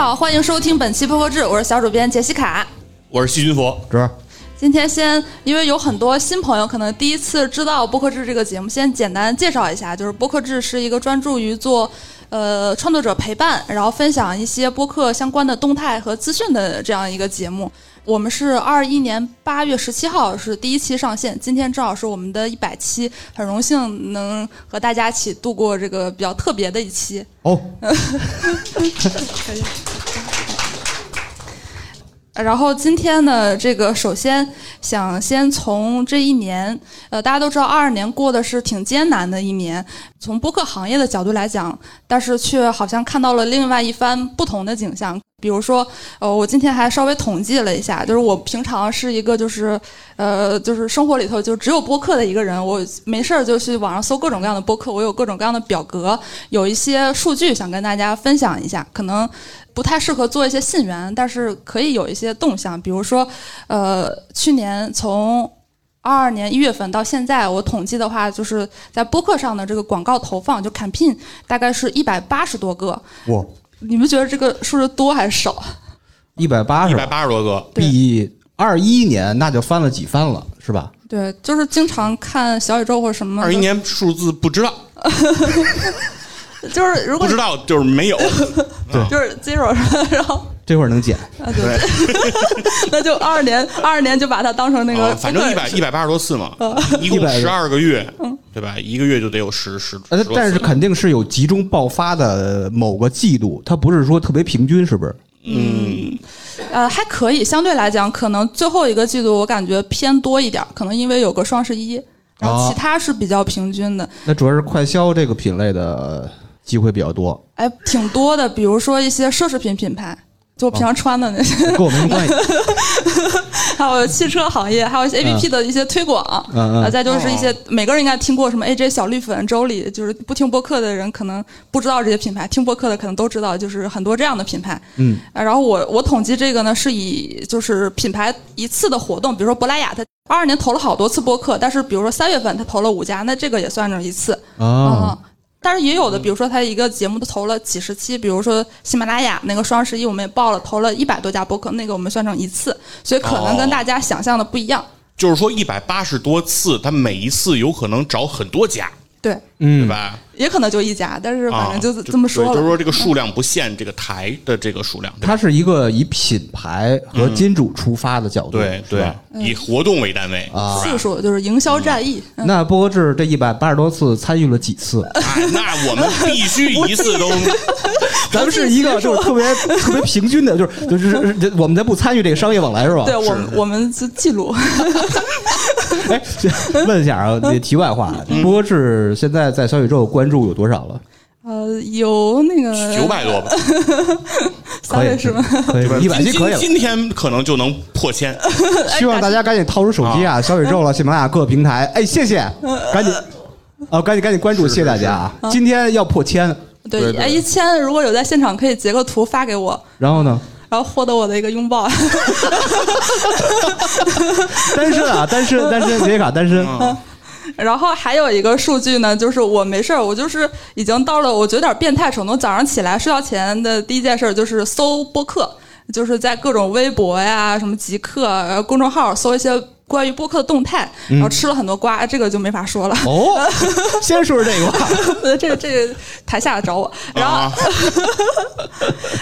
好，欢迎收听本期播客志，我是小主编杰西卡。我是细菌佛，这今天先，因为有很多新朋友可能第一次知道播客志这个节目，先简单介绍一下，就是播客志是一个专注于做呃创作者陪伴，然后分享一些播客相关的动态和资讯的这样一个节目。我们是二一年八月十七号是第一期上线，今天正好是我们的一百期，很荣幸能和大家一起度过这个比较特别的一期。哦，可以。然后今天呢，这个首先想先从这一年，呃，大家都知道，二二年过的是挺艰难的一年。从播客行业的角度来讲，但是却好像看到了另外一番不同的景象。比如说，呃，我今天还稍微统计了一下，就是我平常是一个就是，呃，就是生活里头就只有播客的一个人。我没事儿就去网上搜各种各样的播客，我有各种各样的表格，有一些数据想跟大家分享一下，可能不太适合做一些信源，但是可以有一些动向。比如说，呃，去年从二二年一月份到现在，我统计的话，就是在播客上的这个广告投放，就 campaign 大概是一百八十多个。哇，你们觉得这个数字多还是少？一百八十一百，八十多个，对比二一年那就翻了几番了，是吧？对，就是经常看小宇宙或者什么，二一年数字不知道，就是如果不知道就是没有，对。就是 zero，然后这会儿能减，啊对，那就二二年二二年就把它当成那个啊，反正一百一百八十多次嘛，一共十二个月，对吧？一个月就得有十十，但是肯定是有集中爆发的某个季度，它不是说特别平均，是不是？嗯，呃，还可以，相对来讲，可能最后一个季度我感觉偏多一点，可能因为有个双十一，然后哦其他是比较平均的，那主要是快消这个品类的机会比较多，哎，挺多的。比如说一些奢侈品品牌，就我平常穿的那些，跟我没关系。还有汽车行业，还有一些 A P P 的一些推广，嗯嗯呃，再就是一些每个人应该听过什么 A J 小绿粉、周里，就是不听播客的人可能不知道这些品牌，听播客的可能都知道，就是很多这样的品牌。嗯，呃然后我我统计这个呢，是以就是品牌一次的活动，比如说珀莱雅，它二二年投了好多次播客，但是比如说三月份它投了五家，那这个也算上一次。啊嗯，但是也有的，比如说他一个节目都投了几十期，比如说喜马拉雅那个双十一我们也报了，投了一百多家播客，那个我们算成一次，所以可能跟哦大家想象的不一样。就是说一百八十多次，他每一次有可能找很多家，对，对嗯，吧？也可能就一家，但是反啊，正就是这么说了。对就是说这个数量不限这个台的这个数量，它是一个以品牌和金主出发的角度，对对？，以活动为单位，啊？次数就是营销战役，嗯那波哥志这一百八十多次参与了几次？哎，那我们必须一次都 咱们是一个就是特别 特别平均的，就是就是我们才不参与这个商业往来是吧？对我们我们是记录。哎，问一下啊，那题外话，波哥志现在在小宇宙关注有多少了？呃，有那个九百多吧，可以是吗？可以，一百集可以了。今天可能就能破千，希望大家赶紧掏出手机啊，小宇宙了、喜马拉雅各平台，哎，谢谢，赶紧，哦，赶紧赶紧关注，谢谢大家啊！今天要破千，对哎，一千如果有在现场，可以截个图发给我，然后呢，然后获得我的一个拥抱。单身啊，单身，单身，杰卡单身，然后还有一个数据呢，就是我没事儿，我就是已经到了我觉得有点变态程度。早上起来睡觉前的第一件事就是搜播客，就是在各种微博呀、什么极客、呃公众号搜一些关于播客的动态，然后吃了很多瓜，这个就没法说了。哦，先说说这个吧，呃这个这个台下找我，然后、啊，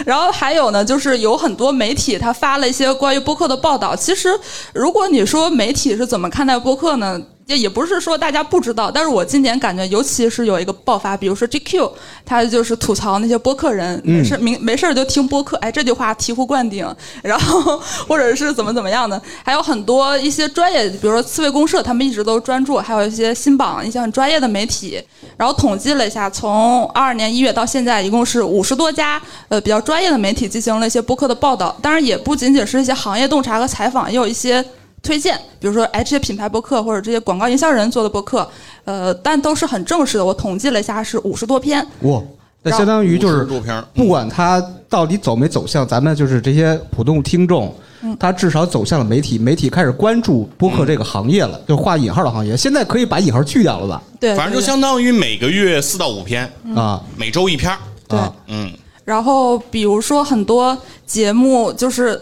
然后还有呢，就是有很多媒体他发了一些关于播客的报道。其实，如果你说媒体是怎么看待播客呢？也也不是说大家不知道，但是我今年感觉，尤其是有一个爆发，比如说 GQ，他就是吐槽那些播客人，没事没没事儿就听播客，哎，这句话醍醐灌顶，然后或者是怎么怎么样的，还有很多一些专业，比如说刺猬公社，他们一直都专注，还有一些新榜一些很专业的媒体，然后统计了一下，从二二年一月到现在，一共是五十多家呃比较专业的媒体进行了一些播客的报道。当然，也不仅仅是一些行业洞察和采访，也有一些推荐，比如说哎这些品牌播客或者这些广告营销人做的播客，呃，但都是很正式的。我统计了一下，是五十多篇。哇，那相当于就是不管他到底走没走向咱们就是这些普通听众，嗯他至少走向了媒体，媒体开始关注播客这个行业了，就画引号的行业。现在可以把引号去掉了吧？对，反正就相当于每个月四到五篇，啊每周一篇儿。对。啊，嗯，然后比如说很多节目就是。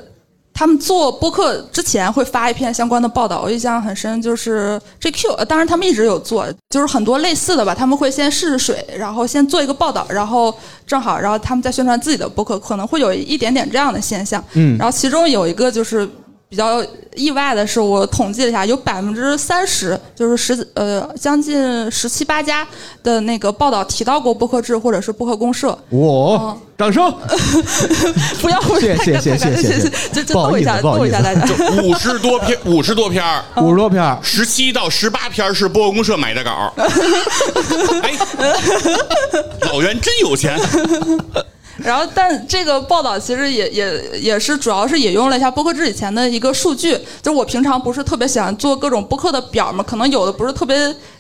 他们做播客之前会发一篇相关的报道，我印象很深，就是 GQ，呃当然他们一直有做，就是很多类似的吧，他们会先试试水，然后先做一个报道，然后正好，然后他们再宣传自己的播客，可能会有一点点这样的现象。嗯然后其中有一个就是比较意外的是，我统计了一下，有百分之三十，就是十呃将近十七八家的那个报道提到过播客制或者是播客公社。我掌声，不要谢谢谢谢谢谢谢，就就逗一下，逗一下大家。五十多篇，五十多篇儿，五十多篇儿，十七到十八篇是播客公社买的稿儿。哎，老袁真有钱，然后，但这个报道其实也也也是主要是引用了一下播客制以前的一个数据，就是我平常不是特别喜欢做各种播客的表嘛，可能有的不是特别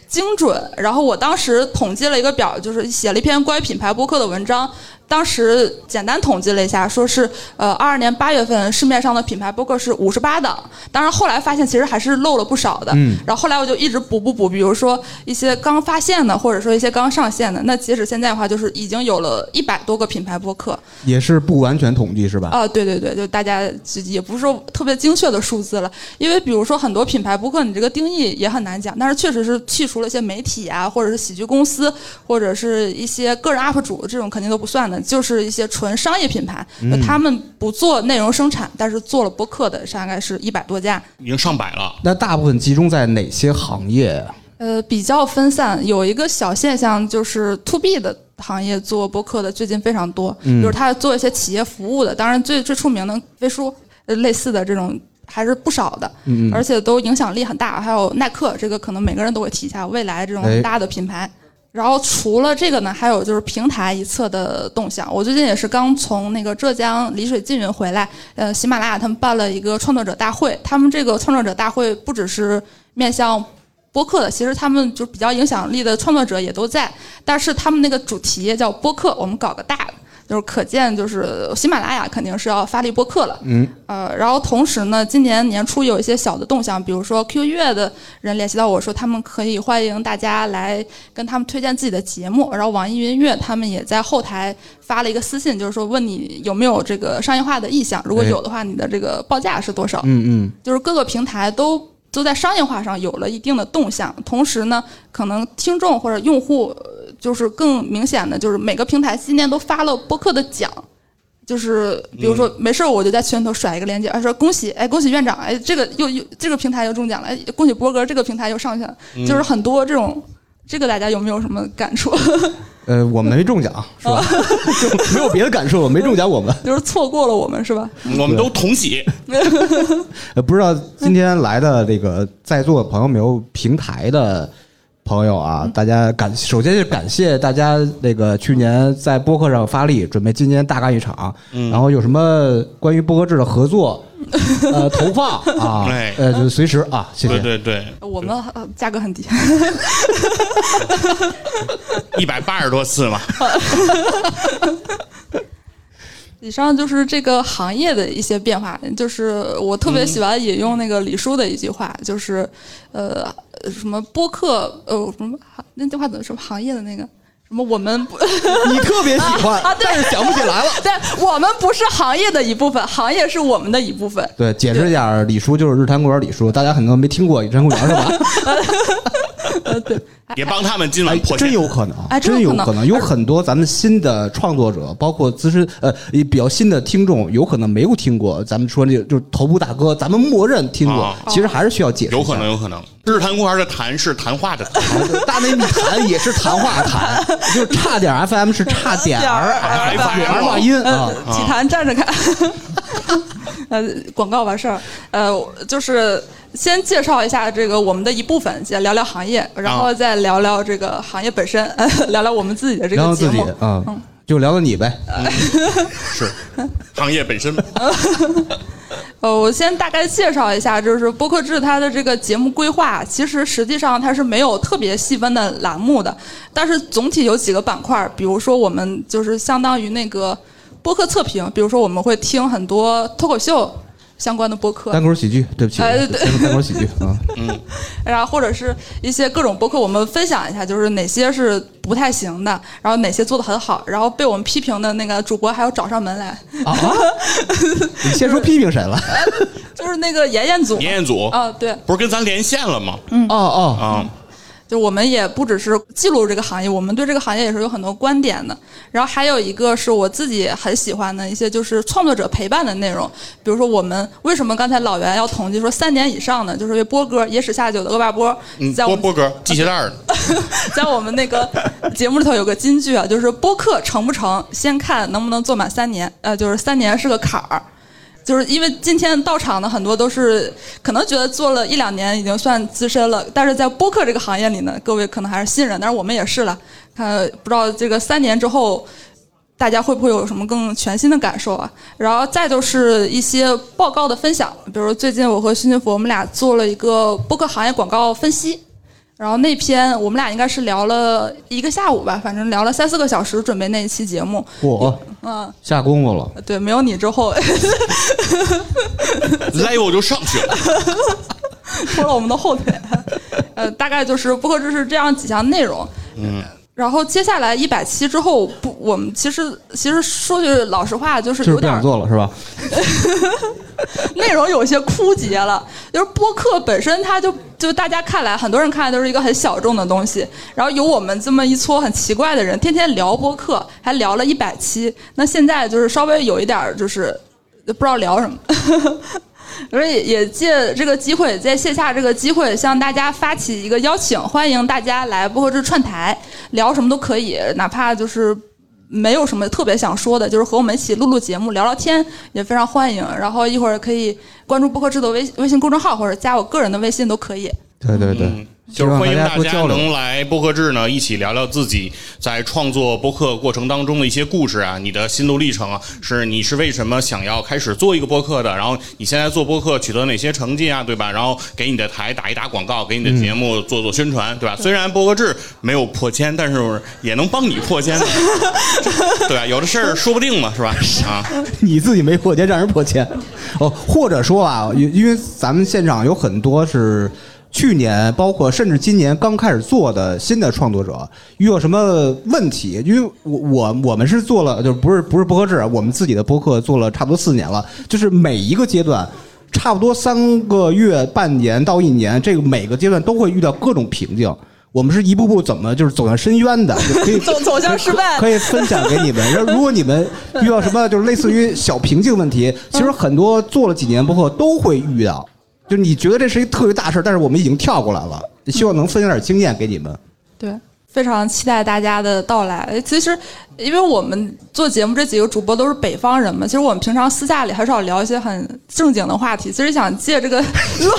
精准。然后我当时统计了一个表，就是写了一篇关于品牌播客的文章。当时简单统计了一下，说是呃，二二年八月份市面上的品牌播客是五十八档，当然后来发现其实还是漏了不少的。嗯然后后来我就一直补补补，比如说一些刚发现的，或者说一些刚上线的。那截止现在的话，就是已经有了一百多个品牌播客。也是不完全统计是吧？啊，对对对，就大家就也不是说特别精确的数字了，因为比如说很多品牌播客，你这个定义也很难讲，但是确实是去除了一些媒体啊，或者是喜剧公司，或者是一些个人 UP 主这种肯定都不算的，就是一些纯商业品牌，就他们不做内容生产，但是做了播客的，大概是一百多家。已经上百了。那大部分集中在哪些行业啊？呃，比较分散，有一个小现象就是 to B 的行业做播客的最近非常多，嗯就是他做一些企业服务的，当然最最出名的飞书，呃，类似的这种还是不少的，嗯而且都影响力很大。还有耐克，这个可能每个人都会提一下，未来这种大的品牌。然后除了这个呢，还有就是平台一侧的动向。我最近也是刚从那个浙江丽水缙云回来，呃，喜马拉雅他们办了一个创作者大会。他们这个创作者大会不只是面向播客的，其实他们就比较影响力的创作者也都在，但是他们那个主题叫播客，我们搞个大的。就是可见，就是喜马拉雅肯定是要发力播客了，嗯，呃，然后同时呢，今年年初有一些小的动向，比如说音乐的人联系到我说，他们可以欢迎大家来跟他们推荐自己的节目，然后网易云音乐他们也在后台发了一个私信，就是说问你有没有这个商业化的意向，如果哎。有的话，你的这个报价是多少？嗯嗯，就是各个平台都都在商业化上有了一定的动向，同时呢，可能听众或者用户呃就是更明显的，就是每个平台今年都发了播客的奖。就是比如说，没事儿我就在群里头甩一个链接，啊说恭喜，哎恭喜院长，哎这个又又这个平台又中奖了，哎恭喜波哥这个平台又上去了，就是很多这种，这个大家有没有什么感触？呃，我们没中奖是吧？就 没有别的感受了，没中奖我们。就是错过了我们是吧？我们都同喜，呃，不知道今天来的这个在座的朋友没有平台的朋友啊，大家感首先是感谢大家那个去年在播客上发力，准备今年大干一场，然后有什么关于播客制的合作，呃，投放啊哎，呃，就随时啊，谢谢。对对对，我们呃价格很低，一百八十多次嘛，以上就是这个行业的一些变化，就是我特别喜欢引用那个李叔的一句话，就是呃什么播客呃什么那句话怎么说行业的那个什么我们不 你特别喜欢啊，对但是想不起来了。对我们不是行业的一部分，行业是我们的一部分。对，解释一下，李叔就是日坛公园李叔，大家可能没听过日坛公园是吧？呃，对，也帮他们今哎晚，破真。有可能，哎真真有有可能能，有很多咱们新的创作者，包括资深呃比较新的听众，有可能没有听过。咱们说那个就是头部大哥，咱们默认听过啊，其实还是需要解释。有可能，有可能。日坛公园的谈是谈话的谈，大内密谈也是谈话谈，就是差点 FM 是差点儿差点儿 FM 儿话音啊呃。，体坛站着看。呃，广告完事儿，呃，就是先介绍一下这个我们的一部分，先聊聊行业，然后再聊聊这个行业本身，聊聊我们自己的这聊聊自己个节目。啊，就聊聊你呗。是行业本身。呃，我先大概介绍一下，就是播客制它的这个节目规划，其实实际上它是没有特别细分的栏目的，但是总体有几个板块儿，比如说我们就是相当于那个播客测评，比如说我们会听很多脱口秀。相关的播客。单，口喜剧，对不起，哎对对。单口喜剧啊，嗯。然后或者是一些各种播客，我们分享一下，就是哪些是不太行的，然后哪些做的很好，然后被我们批评的那个主播还要找上门来，啊，你先说批评谁了？就是那个妍妍组，妍妍组啊，对，不是跟咱连线了吗？嗯。哦哦，啊，就我们也不只是记录这个行业，我们对这个行业也是有很多观点的。然后还有一个是我自己很喜欢的一些，就是创作者陪伴的内容。比如说，我们为什么刚才老袁要统计说三年以上的，就是因为波哥野史下酒的恶霸波，嗯，在我们波波哥系鞋带儿的，在我们那个节目里头有个金句啊，就是播客成不成，先看能不能做满三年。呃，就是三年是个坎儿。就是因为今天到场的很多都是可能觉得做了一两年已经算资深了，但是在播客这个行业里呢，各位可能还是新人，但是我们也是了。看不知道这个三年之后，大家会不会有什么更全新的感受啊？然后再就是一些报告的分享，比如最近我和徐俊福我们俩做了一个播客行业广告分析。然后那篇我们俩应该是聊了一个下午吧，反正聊了三四个小时，准备那一期节目。我嗯，下功夫了，对，没有你之后 level 就上去了。拖了我们的后腿。呃，大概就是播客知是这样几项内容。嗯，然后接下来一百期之后，不，我们其实其实说句老实话，就是有点想做了是吧？内容有些枯竭了。就是播客本身，它就就大家看来，很多人看来都是一个很小众的东西。然后有我们这么一撮很奇怪的人，天天聊播客，还聊了一百期。那现在就是稍微有一点儿就是不知道聊什么。所以也借这个机会，在线下这个机会，向大家发起一个邀请，欢迎大家来播客制串台，聊什么都可以，哪怕就是没有什么特别想说的，就是和我们一起录录节目、聊聊天，也非常欢迎。然后一会儿可以关注播客制的微微信公众号，或者加我个人的微信都可以。对对对嗯，就是欢迎大家能来播客制呢，一起聊聊自己在创作播客过程当中的一些故事啊，你的心路历程啊，是你是为什么想要开始做一个播客的？然后你现在做播客取得哪些成绩啊，对吧？然后给你的台打一打广告，给你的节目做做宣传，对吧？虽然播客制没有破千，但是也能帮你破千，对吧？有的事儿说不定嘛，是吧？啊，你自己没破千，让人破千。哦，或者说啊，因因为咱们现场有很多是去年，包括甚至今年刚开始做的新的创作者，遇到什么问题？因为我我我们是做了，就是不是不是博客制，我们自己的播客做了差不多四年了，就是每一个阶段。差不多三个月、半年到一年，这个每个阶段都会遇到各种瓶颈。我们是一步步怎么就是走向深渊的，就可以走走向失败可以分享给你们。然后，如果你们遇到什么就是类似于小瓶颈问题，其实很多做了几年播客都会遇到。就你觉得这是一特别大事儿，但是我们已经跳过来了，希望能分享点经验给你们。对，非常期待大家的到来。其实，因为我们做节目这几个主播都是北方人嘛，其实我们平常私下里很少聊一些很正经的话题。其实想借这个录，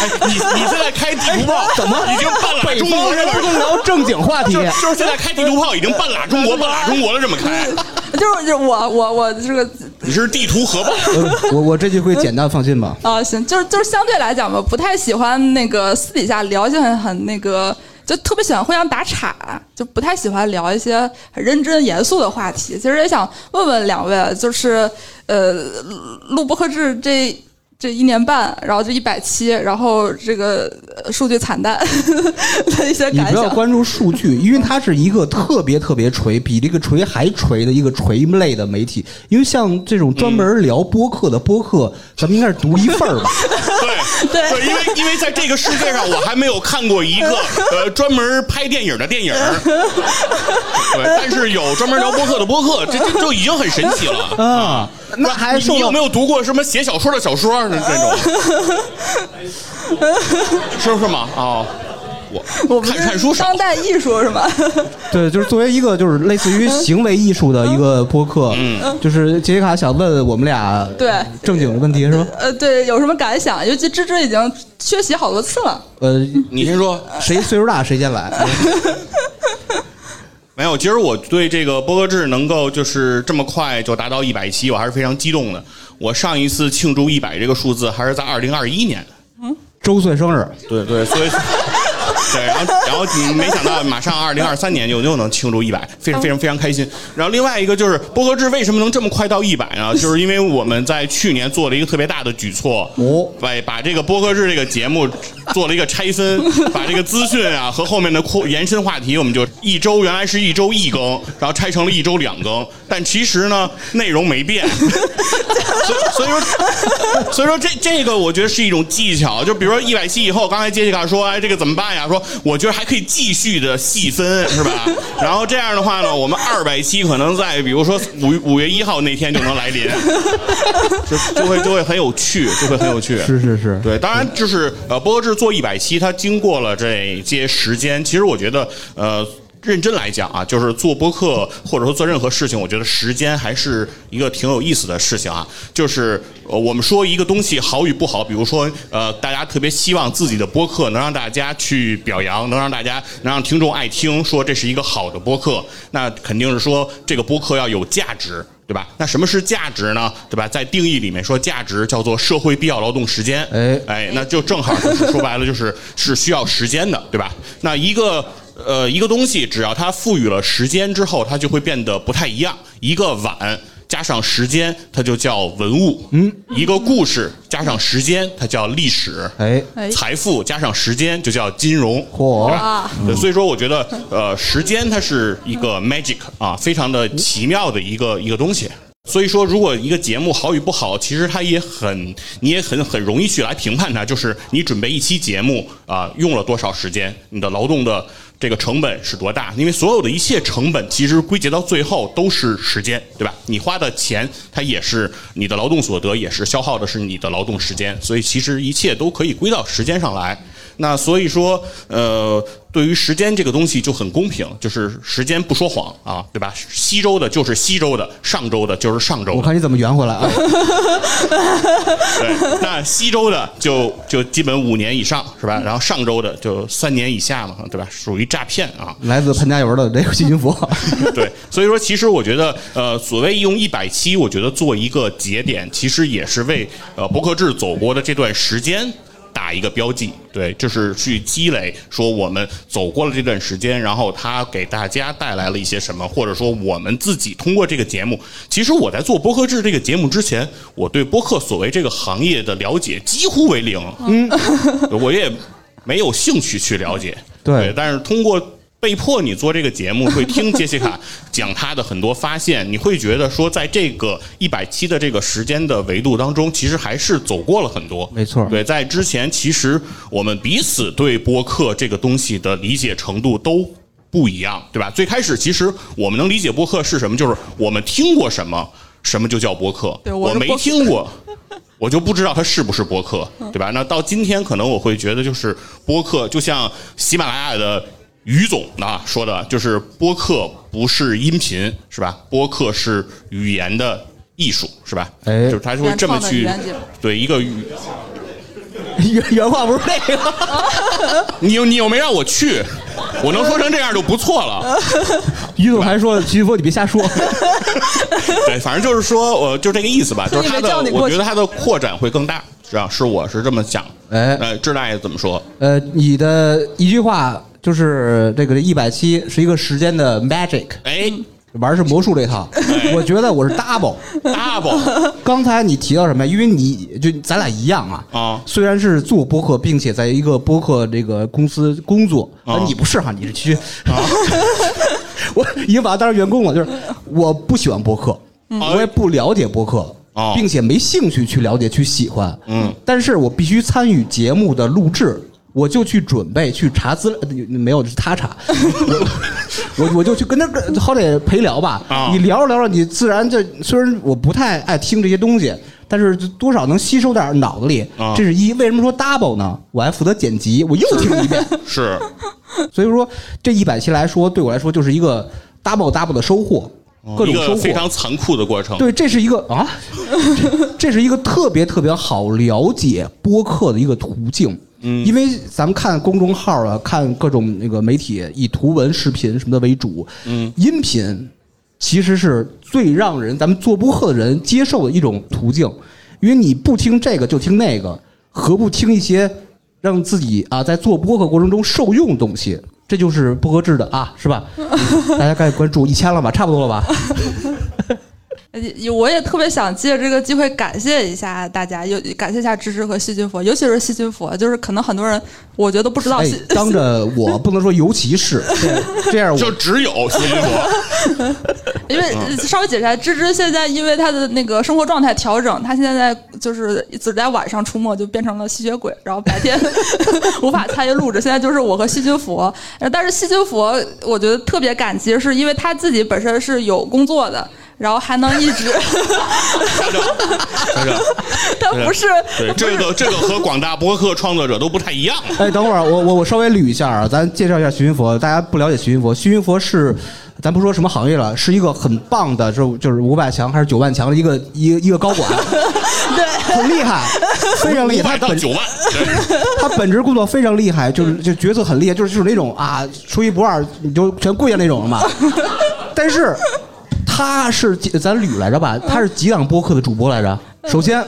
哎，你你现在开地图炮，怎么已经半拉中国人？不能聊正经话题就。就是现在开地图炮已经半拉中国，半拉中国了，这么开，就是就是我我我这个你是地图核爆。呃 我我这句会简单，放心吧。啊，行，就是就是相对来讲吧，不太喜欢那个私底下聊一些很很那个，就特别喜欢互相打岔，就不太喜欢聊一些很认真严肃的话题。其实也想问问两位，就是呃，录播客制这。这一年半，然后就一百期，然后这个呃数据惨淡 的一些你感想。不要关注数据，因为它是一个特别特别锤，比这个锤还锤的一个锤类的媒体。因为像这种专门聊播客的播客，咱们应该是独一份儿吧？对对，因为因为在这个世界上，我还没有看过一个呃专门拍电影的电影，对，但是有专门聊播客的播客，这这就已经很神奇了。啊，那还你受你有没有读过什么写小说的小说呢？这种，是不是吗？哦，我我看看书少当，代艺术是吗？对，就是作为一个就是类似于行为艺术的一个播客，嗯，就是杰西卡想问我们俩对正经的问题是吧？呃，对，有什么感想？尤其芝芝已经缺席好多次了。呃，你先说。谁岁数大谁先来。没有，其实我对这个播客制能够就是这么快就达到一百期，我还是非常激动的。我上一次庆祝一百这个数字还是在二零二一年，周岁生日，对对，所以 对，然后然后你没想到马上二零二三年就又能庆祝一百，非常非常非常开心。然后另外一个就是波哥制为什么能这么快到一百呢？就是因为我们在去年做了一个特别大的举措，哦把把这个波哥制这个节目 做了一个拆分，把这个资讯啊和后面的扩延伸话题，我们就一周原来是一周一更，然后拆成了一周两更，但其实呢内容没变，所以所以说所以说这这个我觉得是一种技巧，就比如说一百期以后，刚才杰西卡说，哎，这个怎么办呀？说我觉得还可以继续的细分，是吧？然后这样的话呢，我们二百期可能在比如说五五月一号那天就能来临，就就会就会很有趣，就会很有趣。是是是，对，当然就是呃，播客制做一百期，它经过了这些时间，其实我觉得呃。认真来讲啊，就是做播客或者说做任何事情，我觉得时间还是一个挺有意思的事情啊。就是，我们说一个东西好与不好，比如说呃，大家特别希望自己的播客能让大家去表扬，能让大家能让听众爱听，说这是一个好的播客，那肯定是说这个播客要有价值。对吧？那什么是价值呢？对吧？在定义里面说，价值叫做社会必要劳动时间。哎哎，那就正好就是说白了，就是是需要时间的，对吧？那一个呃一个东西，只要它赋予了时间之后，它就会变得不太一样。一个碗加上时间，它就叫文物。嗯，一个故事加上时间，它叫历史。哎，哎，财富加上时间就叫金融，嚯所以说我觉得，呃，时间它是一个 magic 啊，非常的奇妙的一个一个东西。所以说，如果一个节目好与不好，其实它也很，你也很很容易去来评判它。就是你准备一期节目啊、用了多少时间，你的劳动的这个成本是多大？因为所有的一切成本，其实归结到最后都是时间，对吧？你花的钱，它也是你的劳动所得，也是消耗的是你的劳动时间，所以其实一切都可以归到时间上来。那所以说，呃，对于时间这个东西就很公平，就是时间不说谎啊，对吧？西周的就是西周的，上周的就是上周的。我看你怎么圆回来啊？对，那西周的就就基本五年以上是吧？然后上周的就三年以下嘛，对吧？属于诈骗啊。来自潘家园的这个细菌佛，对，所以说其实我觉得，呃，所谓用一百期，我觉得做一个节点，其实也是为呃博客制走过的这段时间。打一个标记，对，就是去积累，说我们走过了这段时间，然后他给大家带来了一些什么，或者说我们自己通过这个节目，其实我在做播客制这个节目之前，我对播客所谓这个行业的了解几乎为零，嗯，我也没有兴趣去了解，对但是通过被迫你做这个节目，会听杰西卡 讲她的很多发现，你会觉得说，在这个一百期的这个时间的维度当中，其实还是走过了很多。没错对，在之前，其实我们彼此对播客这个东西的理解程度都不一样，对吧？最开始其实我们能理解播客是什么，就是我们听过什么，什么就叫播客。我没对我是播客听过。我就不知道它是不是播客，对吧？那到今天，可能我会觉得，就是播客，就像喜马拉雅的于总啊说的，就是播客不是音频，是吧？播客是语言的艺术，是吧？哎就是他就会这么去对一个语，原 原话不是这个。你又你又没让我去，我能说成这样就不错了。于总还说：“徐佛，你别瞎说。对，反正就是说，我就这个意思吧，就是他的我觉得他的扩展会更大，是吧？是我是这么想。哎呃，志大爷怎么说？”呃，你的一句话就是这个一百七是一个时间的 magic，哎玩是魔术这套。我觉得我是 double。，double 刚才你提到什么？因为你就咱俩一样啊，啊虽然是做播客，并且在一个播客这个公司工作，啊你不是哈，你是去，我已经把他当成员工了。就是我不喜欢播客，我也不了解播客哦，并且没兴趣去了解、去喜欢。嗯，但是我必须参与节目的录制。我就去准备去查资料，呃没有是他查，我我我就去跟他好歹陪聊吧。啊你聊着聊着，你自然就虽然我不太爱听这些东西，但是多少能吸收点脑子里。啊这是一。为什么说 double 呢？我还负责剪辑，我又听一遍。是 所以说这一百期来说，对我来说就是一个 double double 的收获，各种收获。非常残酷的过程。对，这是一个啊，这这是一个特别特别好了解播客的一个途径。嗯，因为咱们看公众号啊，看各种那个媒体，以图文、视频什么的为主。嗯，音频其实是最让人咱们做播客的人接受的一种途径，因为你不听这个就听那个，何不听一些让自己啊在做播客过程中受用的东西，这就是不合制的啊，是吧？大家赶紧关注一千了吧，差不多了吧？也我也特别想借这个机会感谢一下大家，有感谢一下芝芝和细菌佛，尤其是细菌佛，就是可能很多人我觉得不知道哎，，当着我 不能说，尤其是这这样我就只有细菌佛，因为呃稍微解释一下，芝芝现在因为她的那个生活状态调整，她现在就是只在晚上出没，就变成了吸血鬼，然后白天 无法参与录制。现在就是我和细菌佛，呃但是细菌佛我觉得特别感激，是因为他自己本身是有工作的。然后还能一直。他不是对，这个这个和广大博客创作者都不太一样。哎，等会儿我我我稍微捋一下啊，咱介绍一下徐云佛。大家不了解徐云佛，徐云佛是，咱不说什么行业了，是一个很棒的，就就是五百强还是九万强的一个一个一个高管，对很厉害，非常厉害。到九万，对他本职工作非常厉害，就是就角色很厉害，就是就是那种啊，出一不二你就全跪下那种了嘛。但是他是咱捋来着吧？他是几档播客的主播来着？首先，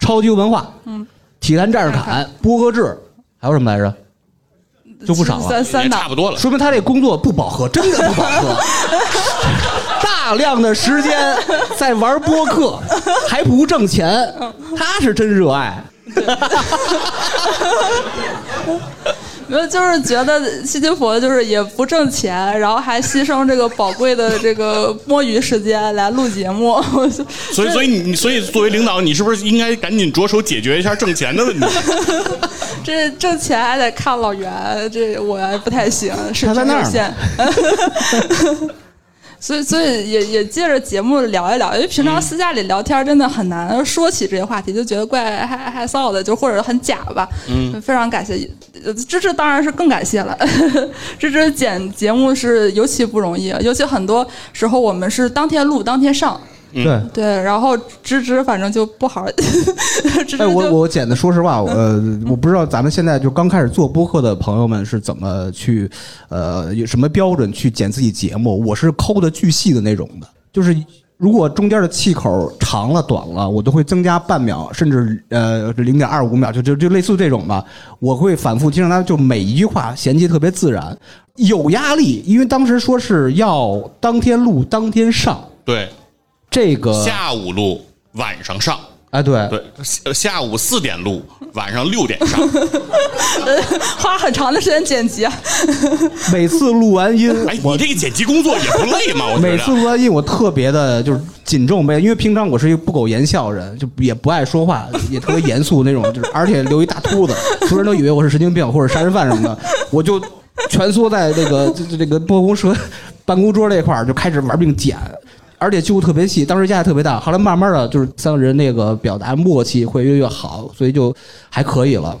超级文化，嗯，体坛战士侃，播客制，还有什么来着？就不少了三三档差不多了。说明他这工作不饱和，真的不饱和。大量的时间在玩播客，还不挣钱，他是真热爱。没有，就是觉得西金佛就是也不挣钱，然后还牺牲这个宝贵的这个摸鱼时间来录节目，所以，所以你，所以作为领导，你是不是应该赶紧着手解决一下挣钱的问题？这挣钱还得看老袁，这我还不太行，水他在那儿呢平有限。所以，所以也也借着节目聊一聊，因为平常私下里聊天真的很难说起这些话题，就觉得怪害害臊的，就或者很假吧。嗯，非常感谢，呃芝芝当然是更感谢了。芝芝剪节目是尤其不容易，尤其很多时候我们是当天录当天上，对，对，然后芝芝反正就不好，芝芝哎，我我剪的，说实话，我呃，我不知道咱们现在就刚开始做播客的朋友们是怎么去，呃，有什么标准去剪自己节目？我是抠的巨细的那种的，就是如果中间的气口长了、短了，我都会增加半秒，甚至呃零点二五秒，就就就类似这种吧。我会反复听让他就每一句话衔接特别自然，有压力，因为当时说是要当天录当天上，对，这个下午录，晚上上。哎对对，下下午四点录，晚上六点上。花很长的时间剪辑啊。每次录完音，哎，我你这个剪辑工作也不累吗？我每次。录完音，我特别的就是谨重背，因为平常我是一个不苟言笑的人，就也不爱说话，也特别严肃那种，就是而且留一大秃子，所有人都以为我是神经病或者杀人犯什么的，我就蜷缩在这个这这这个办公室办公桌这块儿就开始玩命剪。而且揪特别细，当时压力特别大。后来慢慢的，就是三个人那个表达默契会越来越好，所以就还可以了。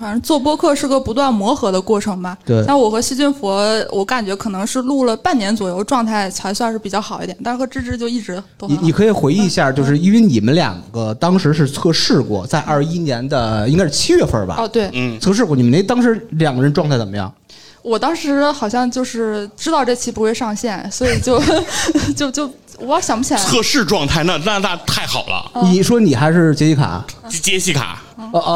反正做播客是个不断磨合的过程吧。对像我和细菌佛，我感觉可能是录了半年左右，状态才算是比较好一点。但是和芝芝就一直都好你你可以回忆一下，就是因为你们两个当时是测试过，在二一年的应该是七月份吧？哦，对嗯，测试过，你们那当时两个人状态怎么样？我当时好像就是知道这期不会上线，所以就 就就我想不起来了。测试状态那那那太好了。哦你说你还是杰西卡？杰杰西卡，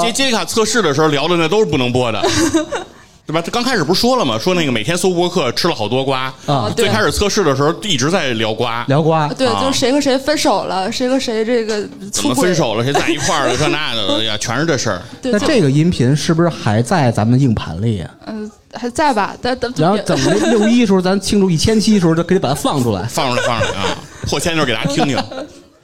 杰杰西卡测试的时候聊的那都是不能播的，对吧？他刚开始不是说了吗？说那个每天搜播客吃了好多瓜啊对最开始测试的时候一直在聊瓜，聊瓜，对，啊就是谁和谁分手了，谁和谁这个怎么分手了，谁在一块儿了，这那的，哎呀，全是这事儿。那这个音频是不是还在咱们硬盘里呀？嗯、还在吧？但等然后等那 六一的时候，咱庆祝一千期的时候，就可以把它放出来。放出来，放出来啊！破千的时候给大家听听，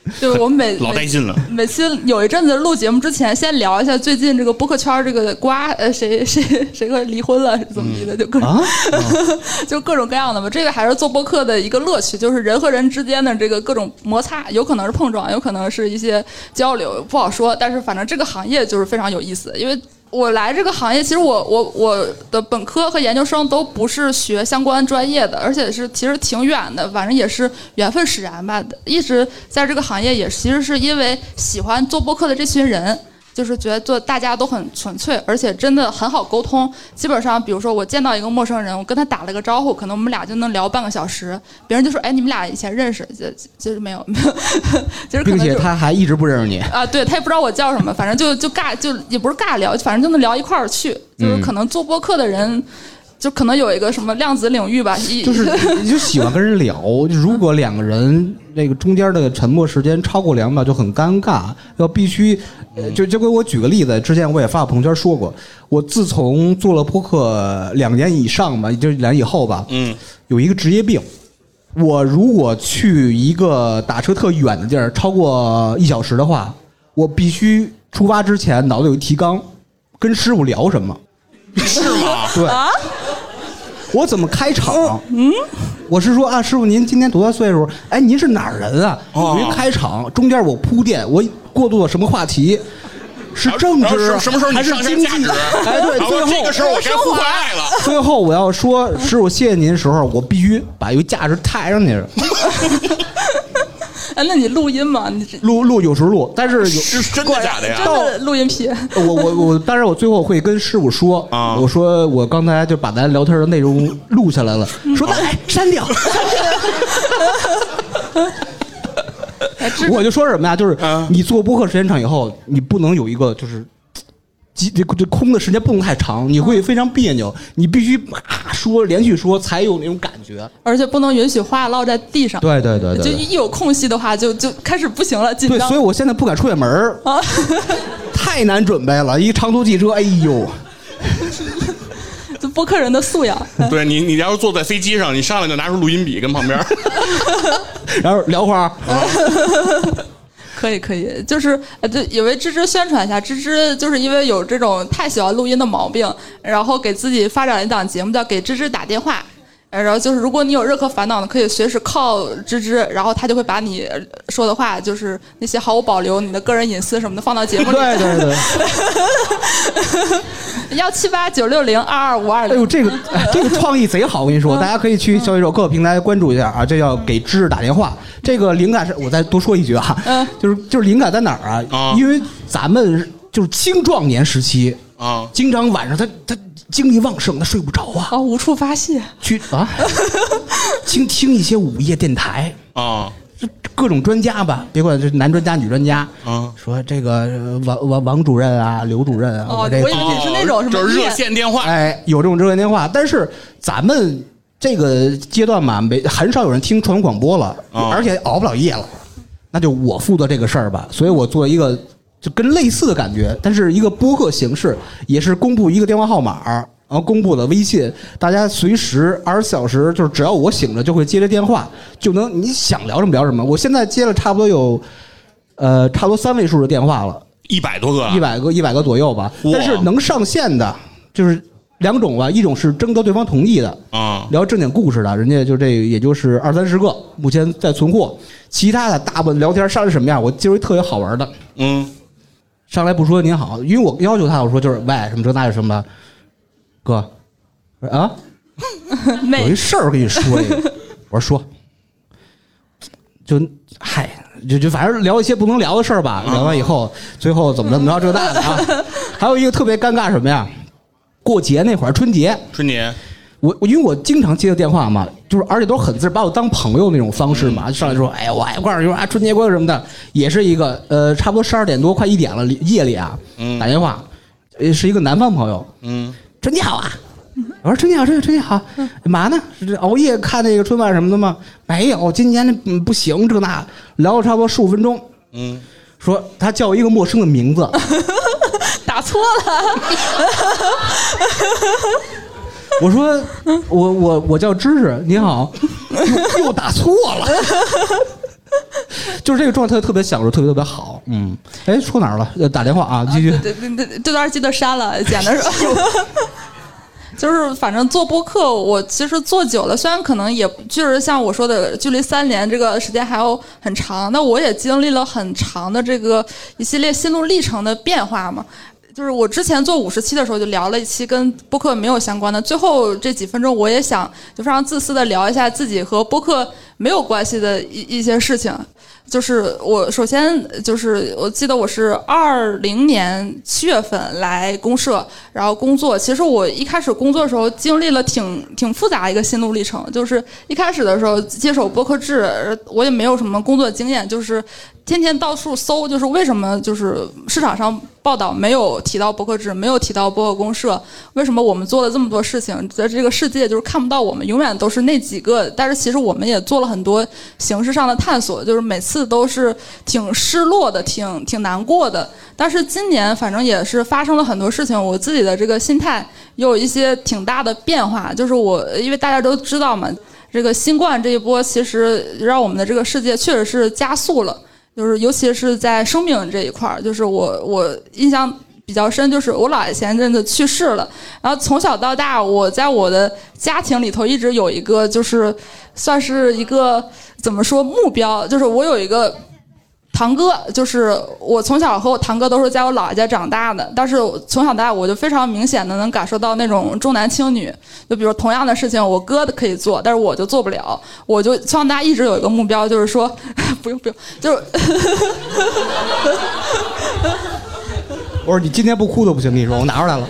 就是我们每 老带劲了。每期有一阵子录节目之前，先聊一下最近这个播客圈这个瓜，呃，谁谁谁和离婚了，怎么地的，就各种、啊，就各种各样的吧。这个还是做播客的一个乐趣，就是人和人之间的这个各种摩擦，有可能是碰撞，有可能是一些交流，不好说。但是反正这个行业就是非常有意思，因为。我来这个行业，其实我我我的本科和研究生都不是学相关专业的，而且是其实挺远的，反正也是缘分使然吧。一直在这个行业也其实是因为喜欢做播客的这群人，就是觉得做大家都很纯粹，而且真的很好沟通。基本上，比如说我见到一个陌生人，我跟他打了个招呼，可能我们俩就能聊半个小时。别人就说：“哎，你们俩以前认识？”就其实没有，没有，其实可并且能就他还一直不认识你。啊，对他也不知道我叫什么，反正就就尬，就也不是尬聊，反正就能聊一块儿去。就是可能做播客的人，就可能有一个什么量子领域吧，就是你 就喜欢跟人聊，如果两个人那个中间的沉默时间超过两秒就很尴尬，要必须，呃就就给我举个例子，之前我也发朋友圈说过，我自从做了播客两年以上吧，就两年以后吧，嗯，有一个职业病，我如果去一个打车特远的地儿，超过一小时的话，我必须出发之前脑子有一提纲，跟师傅聊什么。是吗？对，我怎么开场？嗯，我是说啊，师傅您今年多大岁数？哎，您是哪儿人啊？哦我一开场中间我铺垫，我过渡到什么话题？是政治什什么时候你还是经济价值？？哎，对，最后这个时候我该呼唤爱了。最后我要说师傅谢谢您的时候，我必须把一个价值抬上去。哎，那你录音吗？你录录有时候录，但是有是真的假的呀？真的录音癖。我我我，当然我最后会跟师傅说，啊我说我刚才就把咱聊天的内容录下来了，说那哎删掉，我就说什么呀？就是嗯你做播客时间长以后，你不能有一个就是。几这这空的时间不能太长，你会非常别扭。你必须啊说连续说，才有那种感觉。而且不能允许话落在地上。对对对就一有空隙的话，就就开始不行了，紧对，张所以。我现在不敢出远门儿啊，太难准备了。一长途汽车，哎呦，就播客人的素养。对你，你要是坐在飞机上，你上来就拿出录音笔跟旁边。然后聊会儿，可以可以，就是呃，就也为芝芝宣传一下，芝芝就是因为有这种太喜欢录音的毛病，然后给自己发展了一档节目叫《给芝芝打电话》。呃然后就是，如果你有任何烦恼呢，可以随时靠芝芝，然后他就会把你呃说的话，就是那些毫无保留、你的个人隐私什么的放到节目里。对对对。幺七八九六零二二五二零。哎呦，这个哎这个创意贼好，我跟你说，大家可以去小宇宙各个平台关注一下啊。这叫给芝芝打电话。这个灵感是我再多说一句啊，嗯就是就是灵感在哪儿啊？啊因为咱们就是青壮年时期，啊，经常晚上他他精力旺盛，他睡不着啊，哦，无处发泄。去啊，听听一些午夜电台。啊就各种专家吧，别管是男专家、女专家，啊！说这个呃王王王主任啊、刘主任啊，哦这我以为你是那种什么就是热线电话哎，有这种热线电话，但是咱们这个阶段嘛，没很少有人听传统广播了，哦而且熬不了夜了，那就我负责这个事儿吧。所以我做一个就跟类似的感觉，但是一个播客形式，也是公布一个电话号码，然后公布了微信，大家随时二十四小时，就是只要我醒了就会接着电话，就能你想聊什么聊什么。我现在接了差不多有，呃，差不多三位数的电话了。一百多个啊，一百个一百个左右吧。但是能上线的，就是两种吧，一种是征得对方同意的，啊聊正经故事的，人家就这也就是二三十个，目前在存货。其他的大部分聊天上是什么样？我今儿特别好玩的，嗯上来不说您好，因为我要求他，我说就是喂什么这那什么的，哥啊，有一事儿跟你说一个，我说说，就嗨，就就反正聊一些不能聊的事儿吧。聊完以后，最后怎么怎么着这那的啊。还有一个特别尴尬什么呀？过节那会儿，春节，春节我我因为我经常接的电话嘛，就是而且都是很自然，把我当朋友那种方式嘛，上来说，哎呀，我爱挂就说啊，春节快乐什么的，也是一个呃，差不多十二点多快一点了，夜里啊，嗯。打电话，呃，是一个南方朋友，嗯春节好啊！我说春节好，春节春节好，干嘛呢？是这熬夜看那个春晚什么的吗？没有，今年嗯不行，这那。聊了差不多十五分钟，嗯，说他叫我一个陌生的名字，打错了，我说我我我叫知识，你好，又打错了，就是这个状态特别享受，特别特别好，嗯，哎，说哪儿了？呃打电话啊，继续，对对对，这段记得删了，剪的时候。就是反正做播客，我其实做久了，虽然可能也就是像我说的，距离三年这个时间还有很长，那我也经历了很长的这个一系列心路历程的变化嘛。就是我之前做五十期的时候，就聊了一期跟播客没有相关的，最后这几分钟我也想就非常自私的聊一下自己和播客没有关系的一一些事情。就是我首先就是我记得我是二零年七月份来公社，然后工作。其实我一开始工作的时候经历了挺挺复杂一个心路历程，就是一开始的时候接手播客制，我也没有什么工作经验，就是天天到处搜，就是为什么就是市场上报道没有提到播客制，没有提到播客公社，为什么我们做了这么多事情，在这个世界就是看不到我们，永远都是那几个。但是其实我们也做了很多形式上的探索，就是每次都是挺失落的，挺挺难过的。但是今年反正也是发生了很多事情，我自己的这个心态也有一些挺大的变化。就是我因为大家都知道嘛，这个新冠这一波其实让我们的这个世界确实是加速了。就是尤其是在生命这一块儿，就是我我印象比较深，就是我姥爷前阵子去世了。然后从小到大，我在我的家庭里头一直有一个，就是算是一个怎么说目标，就是我有一个堂哥，就是我从小和我堂哥都是在我姥爷家长大的。但是从小到大，我就非常明显的能感受到那种重男轻女。就比如同样的事情，我哥可以做，但是我就做不了。我就从小到大一直有一个目标，就是说。不用不用，就是。我说你今天不哭都不行，跟你说，我拿出来了。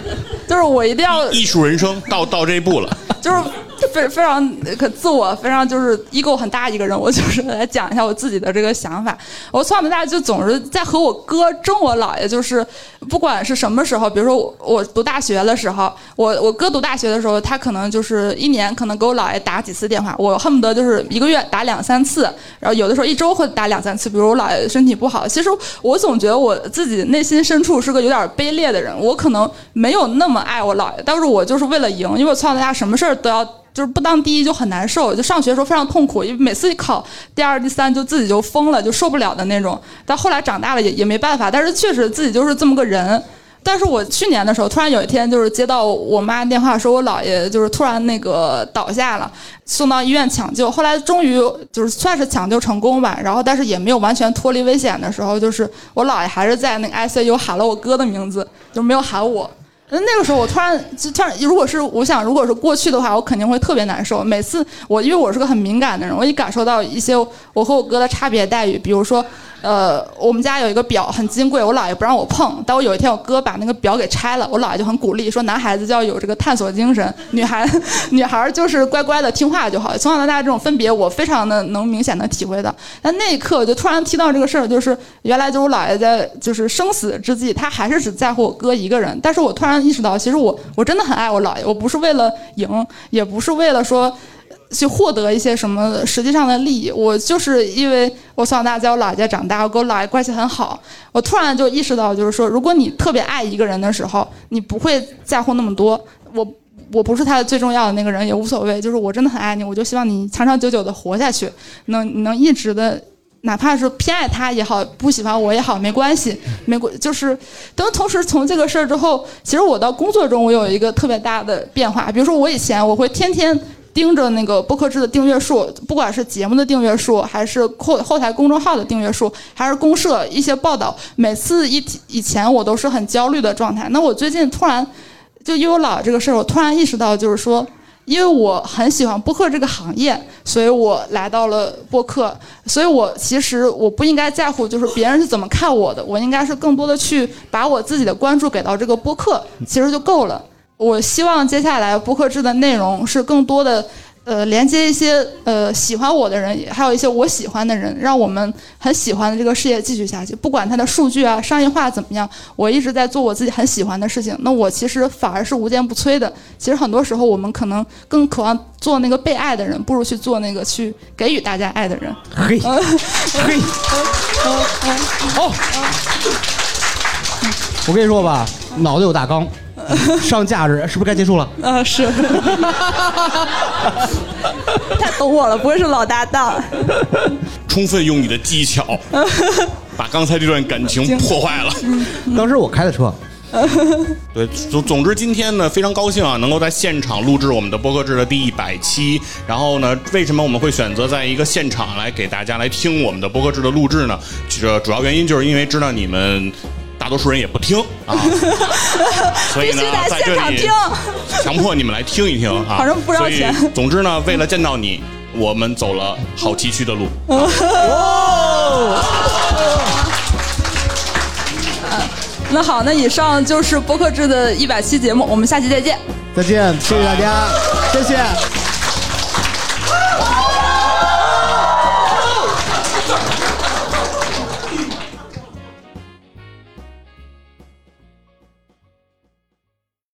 就是我一定要艺术人生到到这一步了。就是。非非常可自我，非常就是 ego 很大一个人。我就是来讲一下我自己的这个想法。我从小到大就总是在和我哥争我姥爷，就是不管是什么时候，比如说我读大学的时候，我我哥读大学的时候，他可能就是一年可能给我姥爷打几次电话，我恨不得就是一个月打两三次，然后有的时候一周会打两三次。比如我姥爷身体不好，其实我总觉得我自己内心深处是个有点卑劣的人，我可能没有那么爱我姥爷，但是我就是为了赢，因为我从小到大什么事儿都要。就是不当第一就很难受，就上学的时候非常痛苦，因为每次考第二、第三就自己就疯了，就受不了的那种。但后来长大了也也没办法，但是确实自己就是这么个人。但是我去年的时候，突然有一天就是接到我妈电话，说我姥爷就是突然那个倒下了，送到医院抢救。后来终于就是算是抢救成功吧，然后但是也没有完全脱离危险的时候，就是我姥爷还是在那个 ICU 喊了我哥的名字，就没有喊我。那那个时候，我突然就突然，如果是我想，如果是过去的话，我肯定会特别难受。每次我因为我是个很敏感的人，我一感受到一些我和我哥的差别待遇，比如说。呃，我们家有一个表很金贵，我姥爷不让我碰。但我有一天我哥把那个表给拆了，我姥爷就很鼓励说，男孩子就要有这个探索精神，女孩女孩就是乖乖的听话就好。从小到大这种分别，我非常的能明显的体会到。但那一刻我就突然听到这个事儿，就是原来就我姥爷在就是生死之际，他还是只在乎我哥一个人。但是我突然意识到，其实我我真的很爱我姥爷，我不是为了赢，也不是为了说。去获得一些什么实际上的利益？我就是因为我从小到大在我姥爷家长大，我跟我姥爷关系很好。我突然就意识到，就是说，如果你特别爱一个人的时候，你不会在乎那么多。我我不是他的最重要的那个人，也无所谓。就是我真的很爱你，我就希望你长长久久的活下去，能能一直的，哪怕是偏爱他也好，不喜欢我也好，没关系，没关就是。等同时从这个事儿之后，其实我到工作中我有一个特别大的变化。比如说我以前我会天天。盯着那个播客制的订阅数，不管是节目的订阅数，还是后后台公众号的订阅数，还是公社一些报道，每次一以前我都是很焦虑的状态。那我最近突然就因为我姥这个事儿，我突然意识到，就是说，因为我很喜欢播客这个行业，所以我来到了播客。所以我其实我不应该在乎就是别人是怎么看我的，我应该是更多的去把我自己的关注给到这个播客，其实就够了。我希望接下来播客制的内容是更多的，呃，连接一些呃喜欢我的人，还有一些我喜欢的人，让我们很喜欢的这个事业继续下去。不管它的数据啊、商业化怎么样，我一直在做我自己很喜欢的事情。那我其实反而是无坚不摧的。其实很多时候我们可能更渴望做那个被爱的人，不如去做那个去给予大家爱的人。嘿，嘿，好，我跟你说吧，脑子有大纲。上价值是不是该结束了？嗯，是。太懂我了，不会是老搭档。充分用你的技巧，把刚才这段感情破坏了。当时我开的车。对，总总之今天呢，非常高兴啊，能够在现场录制我们的播客制的第一百期。然后呢，为什么我们会选择在一个现场来给大家来听我们的播客制的录制呢？这主要原因就是因为知道你们。大多数人也不听啊，所以呢，在这里强迫你们来听一听啊，反正不要钱。总之呢，为了见到你，我们走了好崎岖的路。那好，那以上就是播客制的一百期节目，我们下期再见。再见，谢谢大家，谢谢。